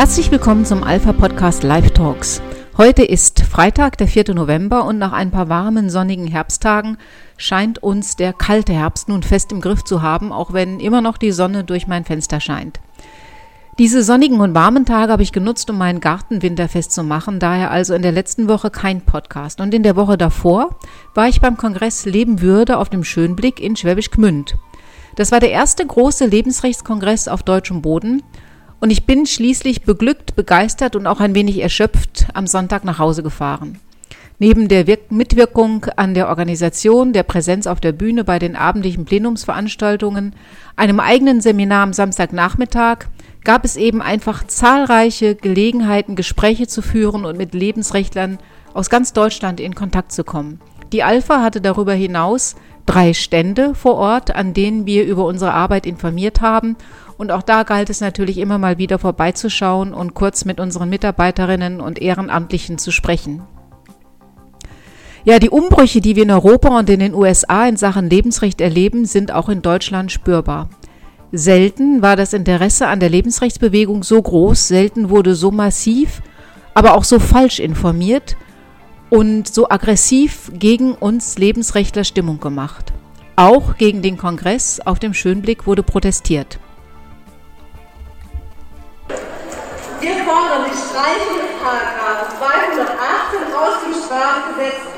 Herzlich willkommen zum Alpha Podcast Live Talks. Heute ist Freitag, der 4. November und nach ein paar warmen, sonnigen Herbsttagen scheint uns der kalte Herbst nun fest im Griff zu haben, auch wenn immer noch die Sonne durch mein Fenster scheint. Diese sonnigen und warmen Tage habe ich genutzt, um meinen Garten winterfest zu machen, daher also in der letzten Woche kein Podcast. Und in der Woche davor war ich beim Kongress Leben Würde auf dem Schönblick in Schwäbisch Gmünd. Das war der erste große Lebensrechtskongress auf deutschem Boden und ich bin schließlich beglückt, begeistert und auch ein wenig erschöpft am Sonntag nach Hause gefahren. Neben der Wirk Mitwirkung an der Organisation, der Präsenz auf der Bühne bei den abendlichen Plenumsveranstaltungen, einem eigenen Seminar am Samstagnachmittag, gab es eben einfach zahlreiche Gelegenheiten, Gespräche zu führen und mit Lebensrechtlern aus ganz Deutschland in Kontakt zu kommen. Die Alpha hatte darüber hinaus drei Stände vor Ort, an denen wir über unsere Arbeit informiert haben und auch da galt es natürlich immer mal wieder vorbeizuschauen und kurz mit unseren Mitarbeiterinnen und Ehrenamtlichen zu sprechen. Ja, die Umbrüche, die wir in Europa und in den USA in Sachen Lebensrecht erleben, sind auch in Deutschland spürbar. Selten war das Interesse an der Lebensrechtsbewegung so groß, selten wurde so massiv, aber auch so falsch informiert und so aggressiv gegen uns Lebensrechtler Stimmung gemacht. Auch gegen den Kongress auf dem Schönblick wurde protestiert. Wir fordern die Streichung des Paragraphen 218 aus dem Strafgesetzbuch.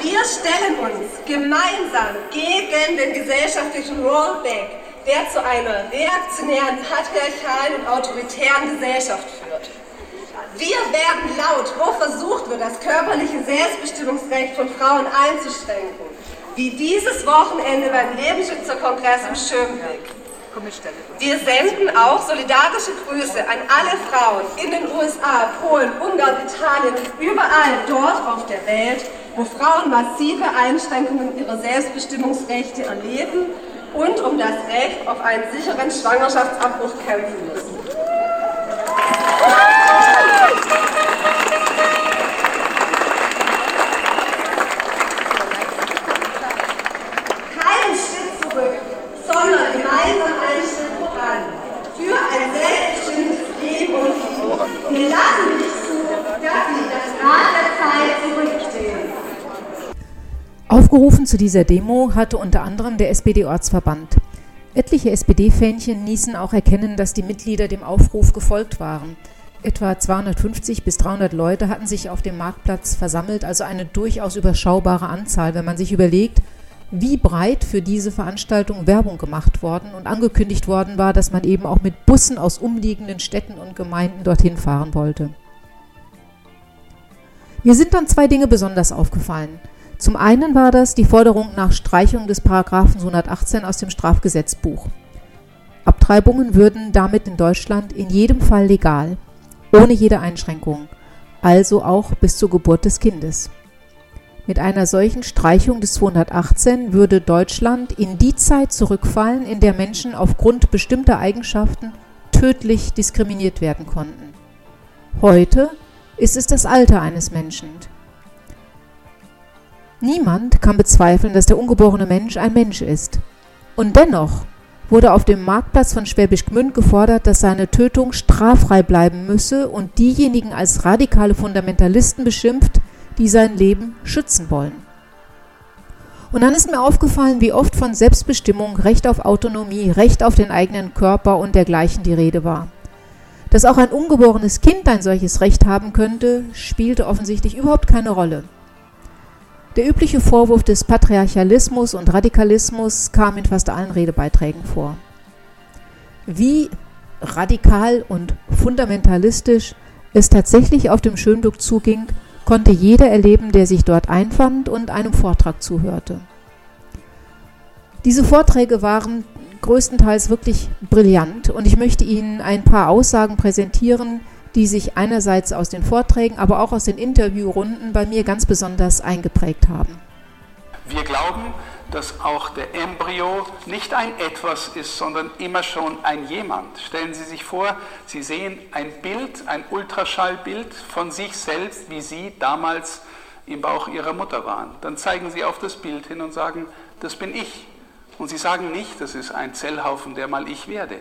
Wir stellen uns gemeinsam gegen den gesellschaftlichen Rollback, der zu einer reaktionären, patriarchalen und autoritären Gesellschaft führt. Wir werden laut, wo versucht wird, das körperliche Selbstbestimmungsrecht von Frauen einzuschränken. Wie dieses Wochenende beim Lebensschützerkongress im Schönblick. Wir senden auch solidarische Grüße an alle Frauen in den USA, Polen, Ungarn, Italien, überall dort auf der Welt, wo Frauen massive Einschränkungen ihrer Selbstbestimmungsrechte erleben und um das Recht auf einen sicheren Schwangerschaftsabbruch kämpfen müssen. Aufgerufen zu dieser Demo hatte unter anderem der SPD-Ortsverband. Etliche SPD-Fähnchen ließen auch erkennen, dass die Mitglieder dem Aufruf gefolgt waren. Etwa 250 bis 300 Leute hatten sich auf dem Marktplatz versammelt, also eine durchaus überschaubare Anzahl, wenn man sich überlegt, wie breit für diese Veranstaltung Werbung gemacht worden und angekündigt worden war, dass man eben auch mit Bussen aus umliegenden Städten und Gemeinden dorthin fahren wollte. Mir sind dann zwei Dinge besonders aufgefallen. Zum einen war das die Forderung nach Streichung des Paragraphen 118 aus dem Strafgesetzbuch. Abtreibungen würden damit in Deutschland in jedem Fall legal ohne jede Einschränkung, also auch bis zur Geburt des Kindes. Mit einer solchen Streichung des 218 würde Deutschland in die Zeit zurückfallen, in der Menschen aufgrund bestimmter Eigenschaften tödlich diskriminiert werden konnten. Heute ist es das Alter eines Menschen. Niemand kann bezweifeln, dass der ungeborene Mensch ein Mensch ist. Und dennoch wurde auf dem Marktplatz von Schwäbisch Gmünd gefordert, dass seine Tötung straffrei bleiben müsse und diejenigen als radikale Fundamentalisten beschimpft, die sein Leben schützen wollen. Und dann ist mir aufgefallen, wie oft von Selbstbestimmung, Recht auf Autonomie, Recht auf den eigenen Körper und dergleichen die Rede war. Dass auch ein ungeborenes Kind ein solches Recht haben könnte, spielte offensichtlich überhaupt keine Rolle. Der übliche Vorwurf des Patriarchalismus und Radikalismus kam in fast allen Redebeiträgen vor. Wie radikal und fundamentalistisch es tatsächlich auf dem Schönduck zuging, konnte jeder erleben, der sich dort einfand und einem Vortrag zuhörte. Diese Vorträge waren größtenteils wirklich brillant und ich möchte Ihnen ein paar Aussagen präsentieren, die sich einerseits aus den Vorträgen, aber auch aus den Interviewrunden bei mir ganz besonders eingeprägt haben. Wir glauben, dass auch der Embryo nicht ein Etwas ist, sondern immer schon ein Jemand. Stellen Sie sich vor, Sie sehen ein Bild, ein Ultraschallbild von sich selbst, wie Sie damals im Bauch ihrer Mutter waren. Dann zeigen sie auf das Bild hin und sagen, das bin ich. Und sie sagen nicht, das ist ein Zellhaufen, der mal ich werde.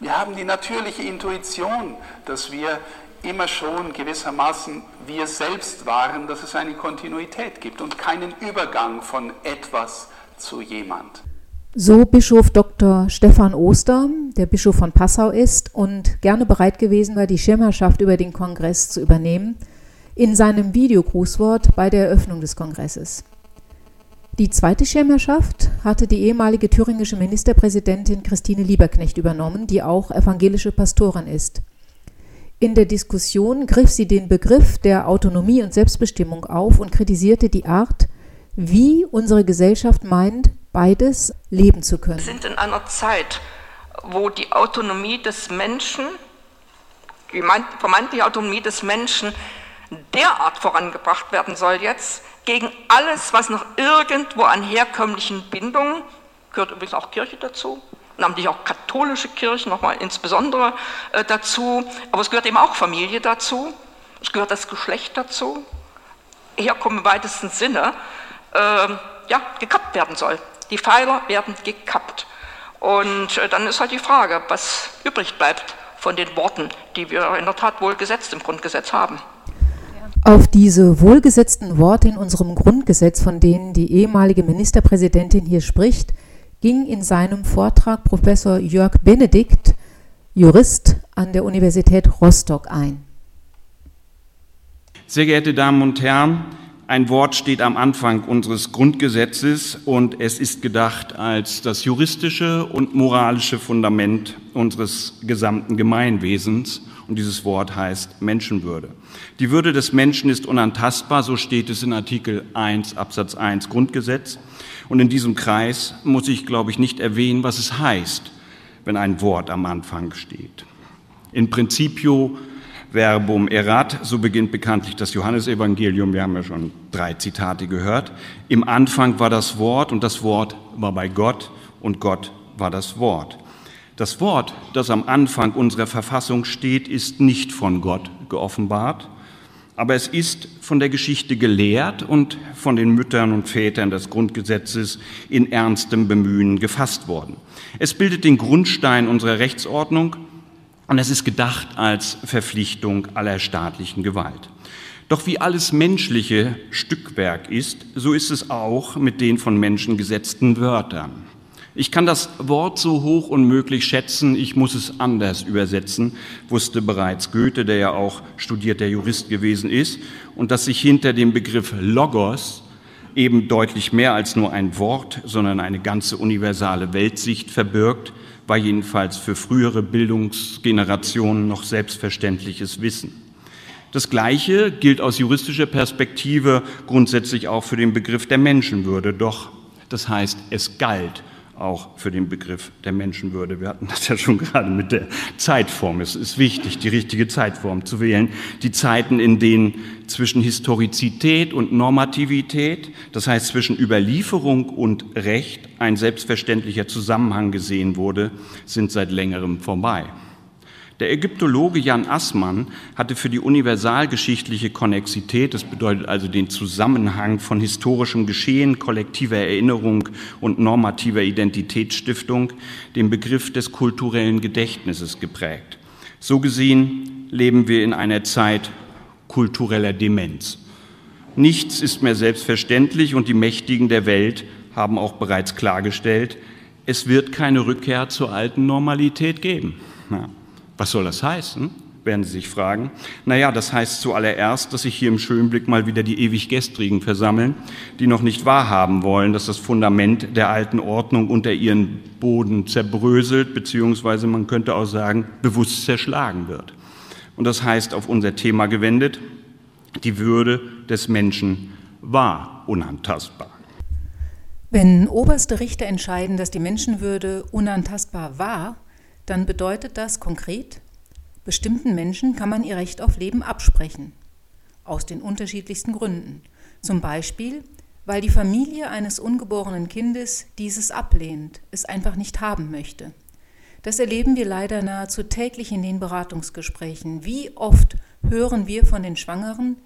Wir haben die natürliche Intuition, dass wir immer schon gewissermaßen wir selbst waren, dass es eine Kontinuität gibt und keinen Übergang von etwas zu jemand. So Bischof Dr. Stefan Oster, der Bischof von Passau ist und gerne bereit gewesen war, die Schirmherrschaft über den Kongress zu übernehmen, in seinem Videogrußwort bei der Eröffnung des Kongresses. Die zweite Schirmherrschaft hatte die ehemalige thüringische Ministerpräsidentin Christine Lieberknecht übernommen, die auch evangelische Pastorin ist. In der Diskussion griff sie den Begriff der Autonomie und Selbstbestimmung auf und kritisierte die Art, wie unsere Gesellschaft meint, beides leben zu können. Wir sind in einer Zeit, wo die Autonomie des Menschen, die vermeintliche Autonomie des Menschen derart vorangebracht werden soll jetzt, gegen alles, was noch irgendwo an herkömmlichen Bindungen, gehört übrigens auch Kirche dazu, namentlich auch katholische Kirchen nochmal insbesondere äh, dazu, aber es gehört eben auch Familie dazu, es gehört das Geschlecht dazu, Herkommen im weitesten Sinne, äh, ja, gekappt werden soll. Die Pfeiler werden gekappt. Und äh, dann ist halt die Frage, was übrig bleibt von den Worten, die wir in der Tat wohl gesetzt im Grundgesetz haben. Auf diese wohlgesetzten Worte in unserem Grundgesetz, von denen die ehemalige Ministerpräsidentin hier spricht, ging in seinem Vortrag Professor Jörg Benedikt, Jurist an der Universität Rostock, ein. Sehr geehrte Damen und Herren, ein Wort steht am Anfang unseres Grundgesetzes und es ist gedacht als das juristische und moralische Fundament unseres gesamten Gemeinwesens und dieses Wort heißt Menschenwürde. Die Würde des Menschen ist unantastbar, so steht es in Artikel 1 Absatz 1 Grundgesetz. Und in diesem Kreis muss ich, glaube ich, nicht erwähnen, was es heißt, wenn ein Wort am Anfang steht. In Principio verbum erat, so beginnt bekanntlich das Johannesevangelium, wir haben ja schon drei Zitate gehört. Im Anfang war das Wort und das Wort war bei Gott und Gott war das Wort. Das Wort, das am Anfang unserer Verfassung steht, ist nicht von Gott geoffenbart, aber es ist von der Geschichte gelehrt und von den Müttern und Vätern des Grundgesetzes in ernstem Bemühen gefasst worden. Es bildet den Grundstein unserer Rechtsordnung und es ist gedacht als Verpflichtung aller staatlichen Gewalt. Doch wie alles menschliche Stückwerk ist, so ist es auch mit den von Menschen gesetzten Wörtern. Ich kann das Wort so hoch unmöglich schätzen, ich muss es anders übersetzen, wusste bereits Goethe, der ja auch studierter Jurist gewesen ist, und dass sich hinter dem Begriff Logos eben deutlich mehr als nur ein Wort, sondern eine ganze universale Weltsicht verbirgt, war jedenfalls für frühere Bildungsgenerationen noch selbstverständliches Wissen. Das Gleiche gilt aus juristischer Perspektive grundsätzlich auch für den Begriff der Menschenwürde. Doch das heißt, es galt auch für den Begriff der Menschenwürde. Wir hatten das ja schon gerade mit der Zeitform. Es ist wichtig, die richtige Zeitform zu wählen. Die Zeiten, in denen zwischen Historizität und Normativität, das heißt zwischen Überlieferung und Recht, ein selbstverständlicher Zusammenhang gesehen wurde, sind seit längerem vorbei. Der Ägyptologe Jan Assmann hatte für die universalgeschichtliche Konnexität, das bedeutet also den Zusammenhang von historischem Geschehen, kollektiver Erinnerung und normativer Identitätsstiftung, den Begriff des kulturellen Gedächtnisses geprägt. So gesehen leben wir in einer Zeit kultureller Demenz. Nichts ist mehr selbstverständlich und die Mächtigen der Welt haben auch bereits klargestellt, es wird keine Rückkehr zur alten Normalität geben. Ja. Was soll das heißen? werden Sie sich fragen. Naja, das heißt zuallererst, dass sich hier im Schönblick mal wieder die ewig Gestrigen versammeln, die noch nicht wahrhaben wollen, dass das Fundament der alten Ordnung unter ihren Boden zerbröselt, beziehungsweise man könnte auch sagen, bewusst zerschlagen wird. Und das heißt auf unser Thema gewendet, die Würde des Menschen war unantastbar. Wenn oberste Richter entscheiden, dass die Menschenwürde unantastbar war, dann bedeutet das konkret, bestimmten Menschen kann man ihr Recht auf Leben absprechen. Aus den unterschiedlichsten Gründen. Zum Beispiel, weil die Familie eines ungeborenen Kindes dieses ablehnt, es einfach nicht haben möchte. Das erleben wir leider nahezu täglich in den Beratungsgesprächen. Wie oft hören wir von den Schwangeren,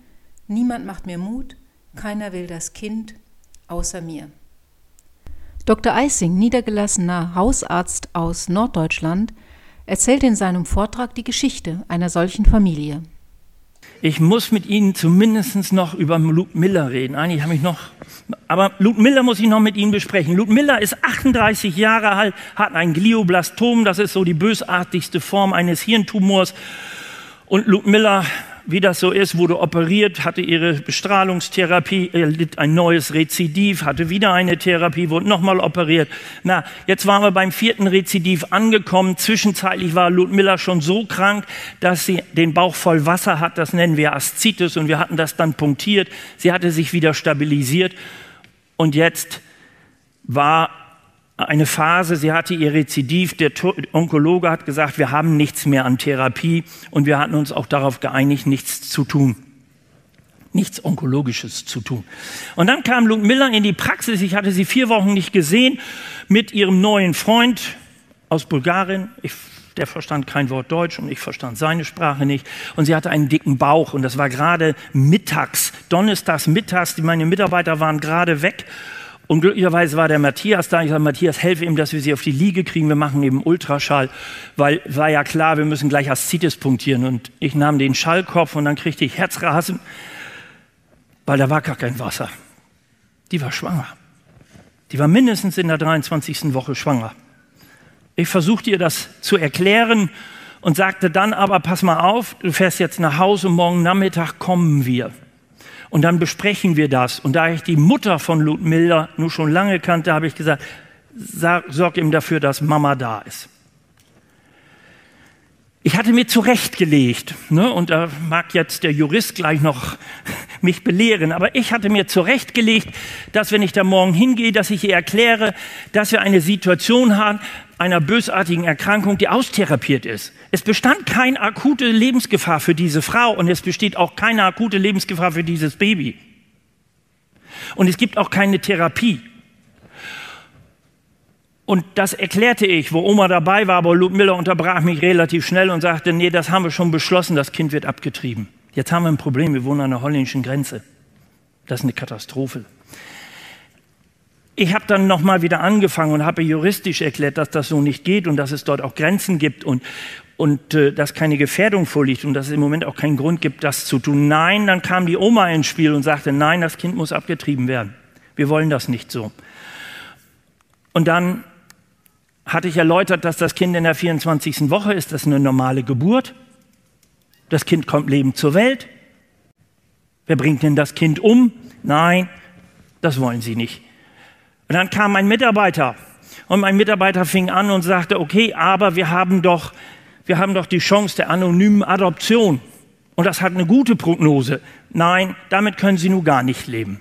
niemand macht mir Mut, Keiner will das Kind außer mir. Dr. Eising, niedergelassener Hausarzt aus Norddeutschland, erzählt in seinem Vortrag die Geschichte einer solchen Familie. Ich muss mit Ihnen zumindest noch über Luke Miller reden. Eigentlich habe ich noch, aber Luke Miller muss ich noch mit Ihnen besprechen. Luke Miller ist 38 Jahre alt, hat ein Glioblastom, das ist so die bösartigste Form eines Hirntumors. Und Luke Miller wie das so ist, wurde operiert, hatte ihre Bestrahlungstherapie, er litt ein neues Rezidiv, hatte wieder eine Therapie, wurde nochmal operiert. Na, jetzt waren wir beim vierten Rezidiv angekommen. Zwischenzeitlich war Ludmilla schon so krank, dass sie den Bauch voll Wasser hat. Das nennen wir Aszites und wir hatten das dann punktiert. Sie hatte sich wieder stabilisiert und jetzt war eine Phase, sie hatte ihr Rezidiv, der Onkologe hat gesagt, wir haben nichts mehr an Therapie und wir hatten uns auch darauf geeinigt, nichts zu tun. Nichts Onkologisches zu tun. Und dann kam Luke Miller in die Praxis, ich hatte sie vier Wochen nicht gesehen, mit ihrem neuen Freund aus Bulgarien. Ich, der verstand kein Wort Deutsch und ich verstand seine Sprache nicht. Und sie hatte einen dicken Bauch und das war gerade mittags, donnerstags mittags, meine Mitarbeiter waren gerade weg und glücklicherweise war der Matthias da. Ich sage, Matthias, helfe ihm, dass wir sie auf die Liege kriegen. Wir machen eben Ultraschall, weil war ja klar, wir müssen gleich Aszites punktieren. Und ich nahm den Schallkopf und dann kriegte ich Herzrasen, weil da war gar kein Wasser. Die war schwanger. Die war mindestens in der 23. Woche schwanger. Ich versuchte ihr das zu erklären und sagte dann aber, pass mal auf, du fährst jetzt nach Hause morgen Nachmittag kommen wir. Und dann besprechen wir das. Und da ich die Mutter von Ludmilla nur schon lange kannte, habe ich gesagt, sorg ihm dafür, dass Mama da ist. Ich hatte mir zurechtgelegt, ne, und da mag jetzt der Jurist gleich noch mich belehren, aber ich hatte mir zurechtgelegt, dass wenn ich da morgen hingehe, dass ich ihr erkläre, dass wir eine Situation haben, einer bösartigen Erkrankung, die austherapiert ist. Es bestand keine akute Lebensgefahr für diese Frau und es besteht auch keine akute Lebensgefahr für dieses Baby. Und es gibt auch keine Therapie. Und das erklärte ich, wo Oma dabei war, aber Ludmilla unterbrach mich relativ schnell und sagte, nee, das haben wir schon beschlossen, das Kind wird abgetrieben. Jetzt haben wir ein Problem, wir wohnen an der holländischen Grenze. Das ist eine Katastrophe. Ich habe dann nochmal wieder angefangen und habe juristisch erklärt, dass das so nicht geht und dass es dort auch Grenzen gibt und, und äh, dass keine Gefährdung vorliegt und dass es im Moment auch keinen Grund gibt, das zu tun. Nein, dann kam die Oma ins Spiel und sagte, nein, das Kind muss abgetrieben werden. Wir wollen das nicht so. Und dann hatte ich erläutert, dass das Kind in der 24. Woche ist, das ist eine normale Geburt. Das Kind kommt lebend zur Welt. Wer bringt denn das Kind um? Nein, das wollen sie nicht. Und dann kam mein Mitarbeiter und mein Mitarbeiter fing an und sagte, okay, aber wir haben doch, wir haben doch die Chance der anonymen Adoption. Und das hat eine gute Prognose. Nein, damit können Sie nun gar nicht leben.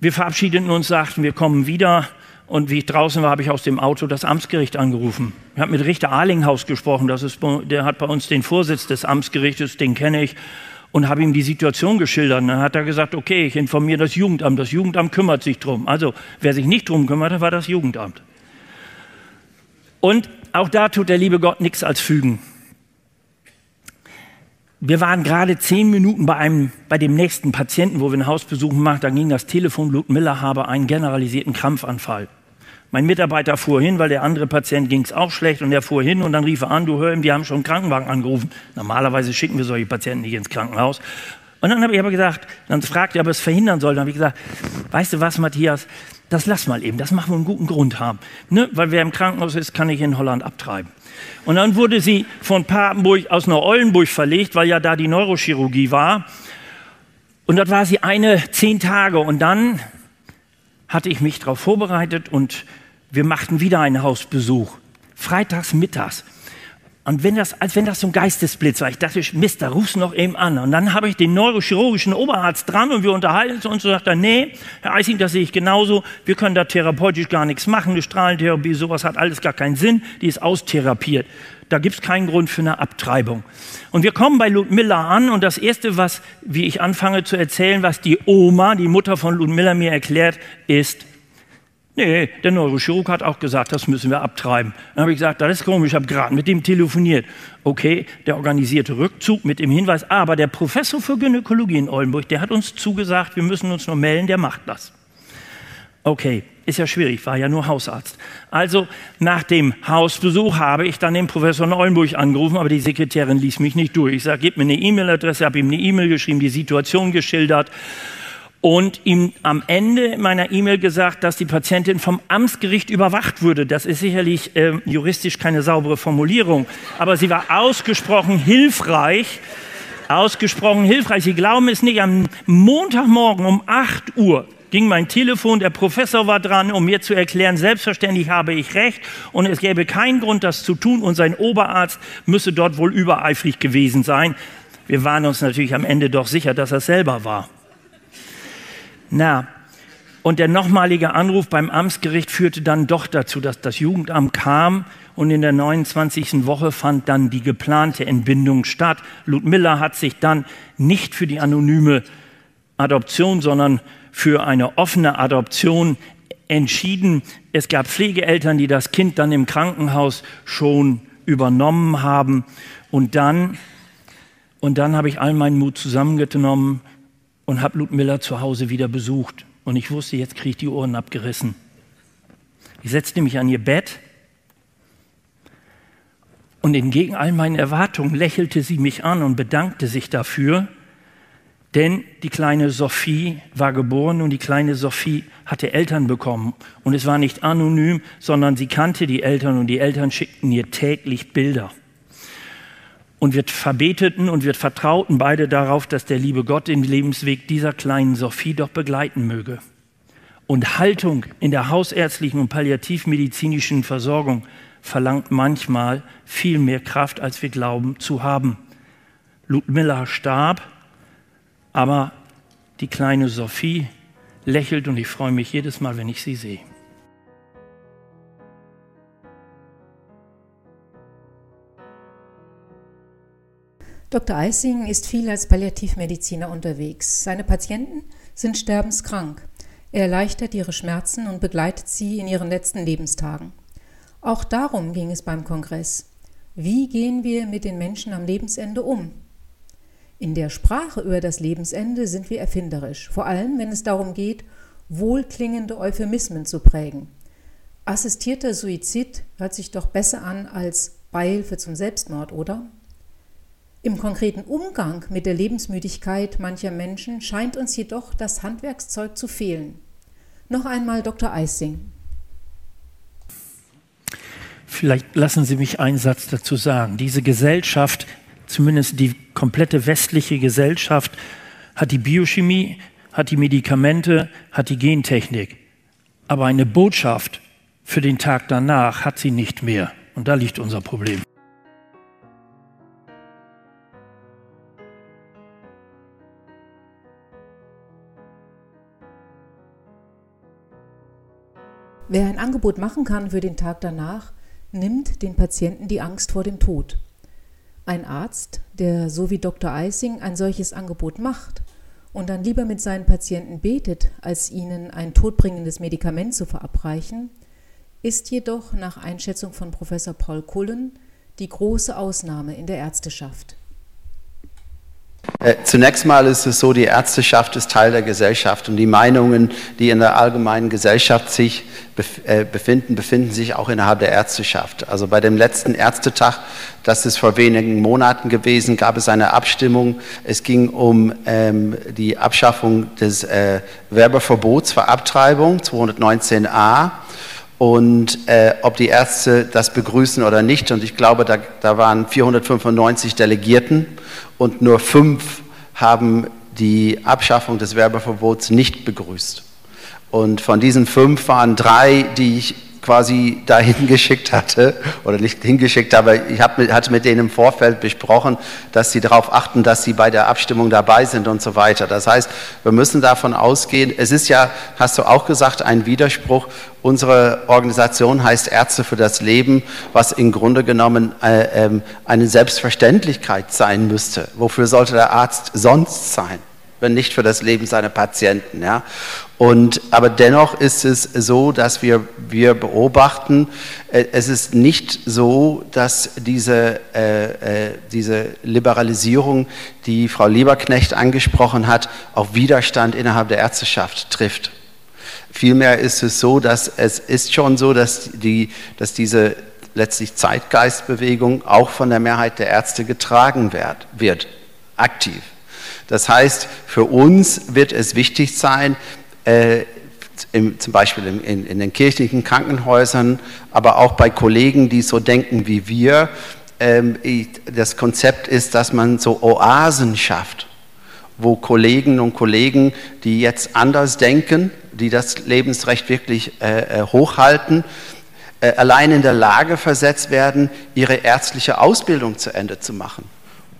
Wir verabschiedeten uns, sagten, wir kommen wieder. Und wie ich draußen war, habe ich aus dem Auto das Amtsgericht angerufen. Ich habe mit Richter Arlinghaus gesprochen. Das ist, der hat bei uns den Vorsitz des Amtsgerichtes, den kenne ich und habe ihm die Situation geschildert. Und dann hat er gesagt, okay, ich informiere das Jugendamt. Das Jugendamt kümmert sich drum. Also wer sich nicht drum kümmerte, war das Jugendamt. Und auch da tut der liebe Gott nichts als fügen. Wir waren gerade zehn Minuten bei, einem, bei dem nächsten Patienten, wo wir einen Hausbesuch machen. Da ging das Telefon, Ludmilla habe einen generalisierten Krampfanfall. Mein Mitarbeiter fuhr hin, weil der andere Patient ging es auch schlecht und er fuhr hin und dann rief er an, du hör ihm, die haben schon einen Krankenwagen angerufen. Normalerweise schicken wir solche Patienten nicht ins Krankenhaus. Und dann habe ich aber gesagt, dann fragte er, ob er es verhindern soll. Dann habe ich gesagt, weißt du was, Matthias, das lass mal eben, das machen wir einen guten Grund haben. Ne? Weil wer im Krankenhaus ist, kann ich in Holland abtreiben. Und dann wurde sie von Papenburg aus nach Oldenburg verlegt, weil ja da die Neurochirurgie war. Und dort war sie eine zehn Tage. Und dann hatte ich mich darauf vorbereitet und wir machten wieder einen Hausbesuch. Freitags mittags. Und wenn das, als wenn das so ein Geistesblitz war, ich dachte, Mist, da rufst noch eben an. Und dann habe ich den neurochirurgischen Oberarzt dran und wir unterhalten uns und sagt er, nee, Herr Eising, das sehe ich genauso. Wir können da therapeutisch gar nichts machen. Eine Strahlentherapie, sowas hat alles gar keinen Sinn. Die ist austherapiert. Da gibt es keinen Grund für eine Abtreibung. Und wir kommen bei Ludmilla an und das Erste, was, wie ich anfange zu erzählen, was die Oma, die Mutter von Ludmilla mir erklärt, ist, Nee, der Neurochirurg hat auch gesagt, das müssen wir abtreiben. Dann habe ich gesagt, das ist komisch, ich habe gerade mit dem telefoniert. Okay, der organisierte Rückzug mit dem Hinweis, aber der Professor für Gynäkologie in Oldenburg, der hat uns zugesagt, wir müssen uns nur melden, der macht das. Okay, ist ja schwierig, war ja nur Hausarzt. Also nach dem Hausbesuch habe ich dann den Professor in Oldenburg angerufen, aber die Sekretärin ließ mich nicht durch. Ich sage, gib mir eine E-Mail-Adresse, habe ihm eine E-Mail geschrieben, die Situation geschildert und ihm am Ende meiner E-Mail gesagt, dass die Patientin vom Amtsgericht überwacht würde. Das ist sicherlich äh, juristisch keine saubere Formulierung, aber sie war ausgesprochen hilfreich. Ausgesprochen hilfreich. Sie glauben es nicht, am Montagmorgen um 8 Uhr ging mein Telefon, der Professor war dran, um mir zu erklären, selbstverständlich habe ich recht und es gäbe keinen Grund, das zu tun und sein Oberarzt müsse dort wohl übereifrig gewesen sein. Wir waren uns natürlich am Ende doch sicher, dass er selber war. Na, und der nochmalige Anruf beim Amtsgericht führte dann doch dazu, dass das Jugendamt kam und in der 29. Woche fand dann die geplante Entbindung statt. Ludmilla hat sich dann nicht für die anonyme Adoption, sondern für eine offene Adoption entschieden. Es gab Pflegeeltern, die das Kind dann im Krankenhaus schon übernommen haben. Und dann, und dann habe ich all meinen Mut zusammengenommen, und habe Ludmilla zu Hause wieder besucht. Und ich wusste, jetzt kriege ich die Ohren abgerissen. Ich setzte mich an ihr Bett und entgegen all meinen Erwartungen lächelte sie mich an und bedankte sich dafür, denn die kleine Sophie war geboren und die kleine Sophie hatte Eltern bekommen. Und es war nicht anonym, sondern sie kannte die Eltern und die Eltern schickten ihr täglich Bilder. Und wir verbeteten und wir vertrauten beide darauf, dass der liebe Gott den Lebensweg dieser kleinen Sophie doch begleiten möge. Und Haltung in der hausärztlichen und palliativmedizinischen Versorgung verlangt manchmal viel mehr Kraft, als wir glauben zu haben. Ludmilla starb, aber die kleine Sophie lächelt und ich freue mich jedes Mal, wenn ich sie sehe. Dr. Eising ist viel als Palliativmediziner unterwegs. Seine Patienten sind sterbenskrank. Er erleichtert ihre Schmerzen und begleitet sie in ihren letzten Lebenstagen. Auch darum ging es beim Kongress. Wie gehen wir mit den Menschen am Lebensende um? In der Sprache über das Lebensende sind wir erfinderisch, vor allem wenn es darum geht, wohlklingende Euphemismen zu prägen. Assistierter Suizid hört sich doch besser an als Beihilfe zum Selbstmord, oder? Im konkreten Umgang mit der Lebensmüdigkeit mancher Menschen scheint uns jedoch das Handwerkszeug zu fehlen. Noch einmal Dr. Eissing. Vielleicht lassen Sie mich einen Satz dazu sagen. Diese Gesellschaft, zumindest die komplette westliche Gesellschaft, hat die Biochemie, hat die Medikamente, hat die Gentechnik. Aber eine Botschaft für den Tag danach hat sie nicht mehr. Und da liegt unser Problem. Wer ein Angebot machen kann für den Tag danach, nimmt den Patienten die Angst vor dem Tod. Ein Arzt, der so wie Dr. Eising ein solches Angebot macht und dann lieber mit seinen Patienten betet, als ihnen ein todbringendes Medikament zu verabreichen, ist jedoch nach Einschätzung von Professor Paul Cullen die große Ausnahme in der Ärzteschaft. Äh, zunächst mal ist es so, die Ärzteschaft ist Teil der Gesellschaft und die Meinungen, die in der allgemeinen Gesellschaft sich äh, befinden, befinden sich auch innerhalb der Ärzteschaft. Also bei dem letzten Ärztetag, das ist vor wenigen Monaten gewesen, gab es eine Abstimmung. Es ging um ähm, die Abschaffung des äh, Werbeverbots für Abtreibung 219a und äh, ob die Ärzte das begrüßen oder nicht. Und ich glaube, da, da waren 495 Delegierten und nur fünf haben die Abschaffung des Werbeverbots nicht begrüßt. Und von diesen fünf waren drei, die ich quasi dahin geschickt hatte, oder nicht hingeschickt, aber ich hatte mit denen im Vorfeld besprochen, dass sie darauf achten, dass sie bei der Abstimmung dabei sind und so weiter. Das heißt, wir müssen davon ausgehen, es ist ja, hast du auch gesagt, ein Widerspruch. Unsere Organisation heißt Ärzte für das Leben, was im Grunde genommen äh, äh, eine Selbstverständlichkeit sein müsste. Wofür sollte der Arzt sonst sein? Wenn nicht für das Leben seiner Patienten. Ja? Und, aber dennoch ist es so, dass wir, wir beobachten, äh, es ist nicht so, dass diese, äh, äh, diese Liberalisierung, die Frau Lieberknecht angesprochen hat, auf Widerstand innerhalb der Ärzteschaft trifft. Vielmehr ist es so, dass es ist schon so, dass, die, dass diese letztlich Zeitgeistbewegung auch von der Mehrheit der Ärzte getragen wird, wird aktiv. Das heißt, für uns wird es wichtig sein, äh, im, zum Beispiel in, in, in, den kirchlichen Krankenhäusern, aber auch bei Kollegen, die so denken wie wir. Ähm, das Konzept ist, dass man so Oasen schafft, wo Kollegen und Kollegen, die jetzt anders denken, die das Lebensrecht wirklich äh, äh hochhalten, äh, allein in der Lage versetzt werden, ihre ärztliche Ausbildung zu Ende zu machen,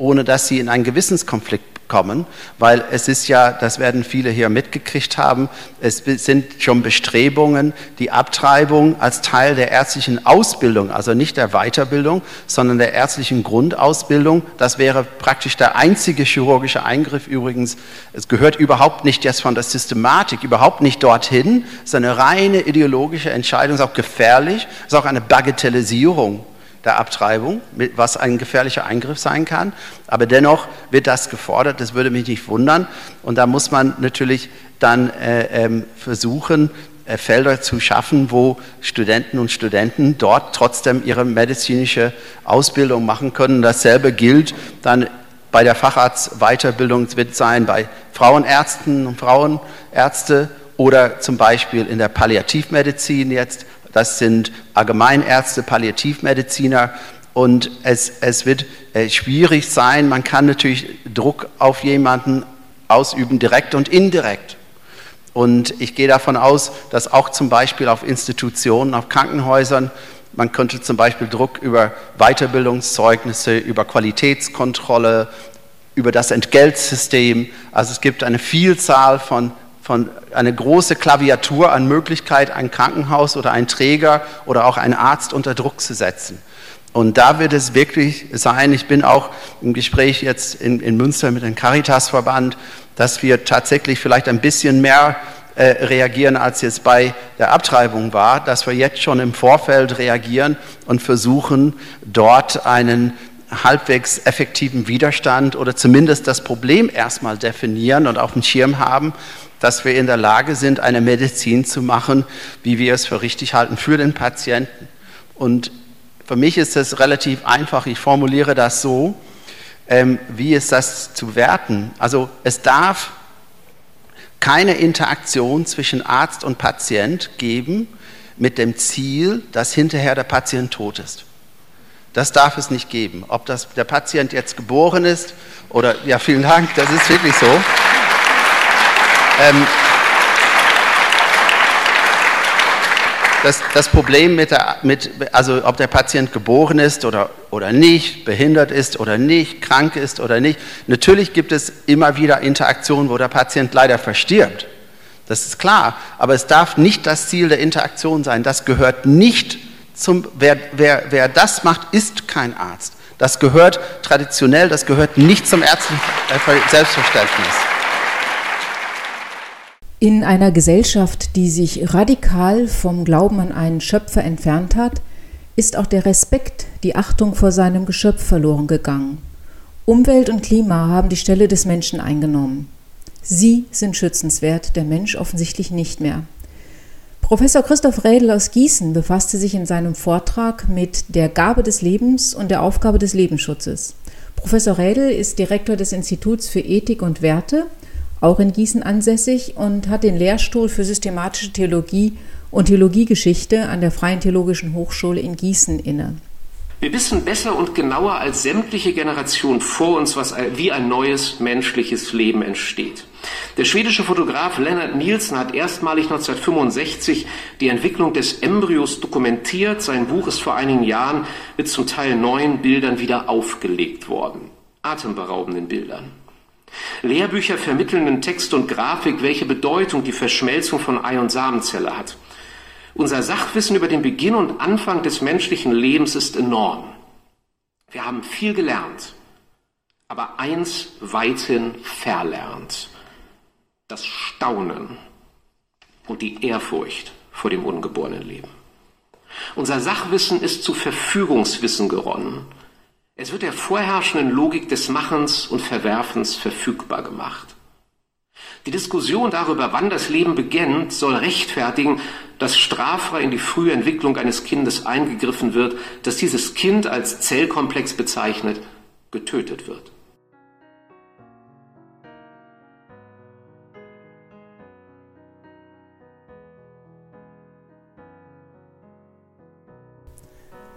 ohne dass sie in einen Gewissenskonflikt kommen, weil es ist ja, das werden viele hier mitgekriegt haben, es sind schon Bestrebungen, die Abtreibung als Teil der ärztlichen Ausbildung, also nicht der Weiterbildung, sondern der ärztlichen Grundausbildung, das wäre praktisch der einzige chirurgische Eingriff übrigens. Es gehört überhaupt nicht jetzt von der Systematik, überhaupt nicht dorthin, es ist eine reine ideologische Entscheidung, ist auch gefährlich, ist auch eine Bagatellisierung der Abtreibung, was ein gefährlicher Eingriff sein kann. Aber dennoch wird das gefordert, das würde mich nicht wundern. Und da muss man natürlich dann äh, ähm, versuchen, äh, Felder zu schaffen, wo Studenten und Studenten dort trotzdem ihre medizinische Ausbildung machen können. Dasselbe gilt dann bei der Facharztweiterbildung, wird sein bei Frauenärzten und Frauenärzte oder zum Beispiel in der Palliativmedizin jetzt das sind Allgemeinärzte, Palliativmediziner. Und es, es wird äh, schwierig sein. Man kann natürlich Druck auf jemanden ausüben, direkt und indirekt. Und ich gehe davon aus, dass auch zum Beispiel auf Institutionen, auf Krankenhäusern, man könnte zum Beispiel Druck über Weiterbildungszeugnisse, über Qualitätskontrolle, über das Entgeltsystem. Also es gibt eine Vielzahl von von eine große Klaviatur an Möglichkeit, ein Krankenhaus oder ein Träger oder auch ein Arzt unter Druck zu setzen. Und da wird es wirklich sein, ich bin auch im Gespräch jetzt in, in Münster mit dem Caritas-Verband, dass wir tatsächlich vielleicht ein bisschen mehr äh, reagieren, als jetzt bei der Abtreibung war, dass wir jetzt schon im Vorfeld reagieren und versuchen, dort einen halbwegs effektiven Widerstand oder zumindest das Problem erstmal definieren und auf dem Schirm haben dass wir in der Lage sind, eine Medizin zu machen, wie wir es für richtig halten für den Patienten. Und für mich ist es relativ einfach. Ich formuliere das so, ähm, wie ist das zu werten? Also es darf keine Interaktion zwischen Arzt und Patient geben mit dem Ziel, dass hinterher der Patient tot ist. Das darf es nicht geben. Ob das der Patient jetzt geboren ist oder ja, vielen Dank, das ist wirklich so. Ähm, das, das, Problem mit, der, mit, also ob der Patient geboren ist oder, oder nicht, behindert ist oder nicht, krank ist oder nicht, natürlich gibt es immer wieder Interaktionen, wo der Patient leider verstirbt. Das ist klar, aber es darf nicht das Ziel der Interaktion sein. Das gehört nicht zum, wer, wer, wer das macht, ist kein Arzt. Das gehört traditionell, das gehört nicht zum ärztlichen Selbstverständnis. In einer Gesellschaft, die sich radikal vom Glauben an einen Schöpfer entfernt hat, ist auch der Respekt, die Achtung vor seinem Geschöpf verloren gegangen. Umwelt und Klima haben die Stelle des Menschen eingenommen. Sie sind schützenswert, der Mensch offensichtlich nicht mehr. Professor Christoph Rädel aus Gießen befasste sich in seinem Vortrag mit der Gabe des Lebens und der Aufgabe des Lebensschutzes. Professor Rädel ist Direktor des Instituts für Ethik und Werte auch in Gießen ansässig und hat den Lehrstuhl für systematische Theologie und Theologiegeschichte an der Freien Theologischen Hochschule in Gießen inne. Wir wissen besser und genauer als sämtliche Generation vor uns, was, wie ein neues menschliches Leben entsteht. Der schwedische Fotograf Lennart Nielsen hat erstmalig 1965 die Entwicklung des Embryos dokumentiert. Sein Buch ist vor einigen Jahren mit zum Teil neuen Bildern wieder aufgelegt worden. Atemberaubenden Bildern. Lehrbücher vermitteln in Text und Grafik, welche Bedeutung die Verschmelzung von Ei- und Samenzelle hat. Unser Sachwissen über den Beginn und Anfang des menschlichen Lebens ist enorm. Wir haben viel gelernt, aber eins weithin verlernt. das Staunen und die Ehrfurcht vor dem ungeborenen Leben. Unser Sachwissen ist zu Verfügungswissen geronnen. Es wird der vorherrschenden Logik des Machens und Verwerfens verfügbar gemacht. Die Diskussion darüber, wann das Leben beginnt, soll rechtfertigen, dass straffrei in die frühe Entwicklung eines Kindes eingegriffen wird, dass dieses Kind als Zellkomplex bezeichnet getötet wird.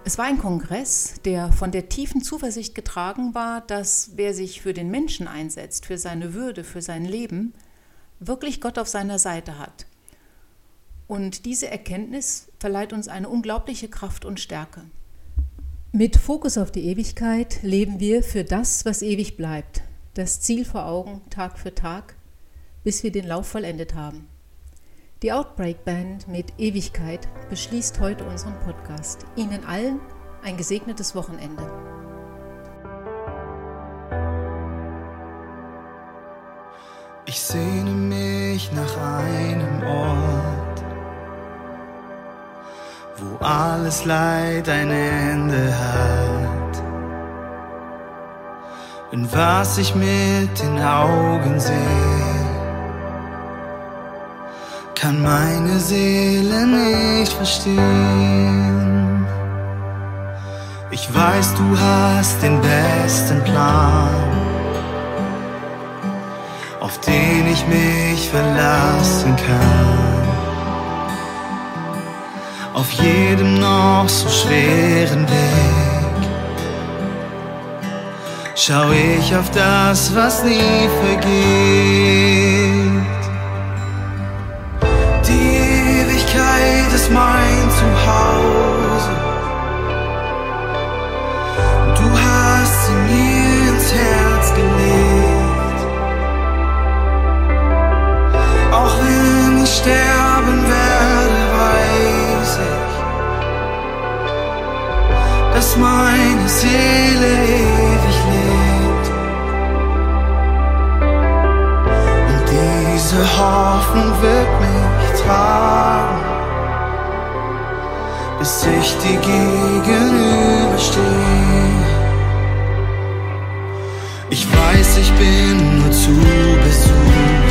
Es war ein Kongress, der von der tiefen Zuversicht getragen war, dass wer sich für den Menschen einsetzt, für seine Würde, für sein Leben, wirklich Gott auf seiner Seite hat. Und diese Erkenntnis verleiht uns eine unglaubliche Kraft und Stärke. Mit Fokus auf die Ewigkeit leben wir für das, was ewig bleibt, das Ziel vor Augen Tag für Tag, bis wir den Lauf vollendet haben. Die Outbreak Band mit Ewigkeit beschließt heute unseren Podcast. Ihnen allen ein gesegnetes Wochenende. Ich sehne mich nach einem Ort, wo alles Leid ein Ende hat. Und was ich mit den Augen sehe, kann meine Seele nicht verstehen. Ich weiß, du hast den besten Plan, auf den ich mich verlassen kann. Auf jedem noch so schweren Weg schau ich auf das, was nie vergeht. Sterben werde, weiß ich, dass meine Seele ewig lebt. Und diese Hoffnung wird mich tragen bis ich dir gegenüberstehe. Ich weiß, ich bin nur zu Besuch,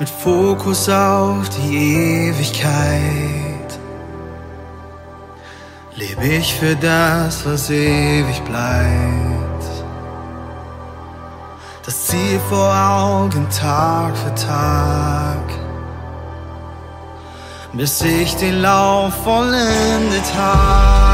Mit Fokus auf die Ewigkeit lebe ich für das, was ewig bleibt. Das Ziel vor Augen Tag für Tag bis ich den Lauf vollendet hab.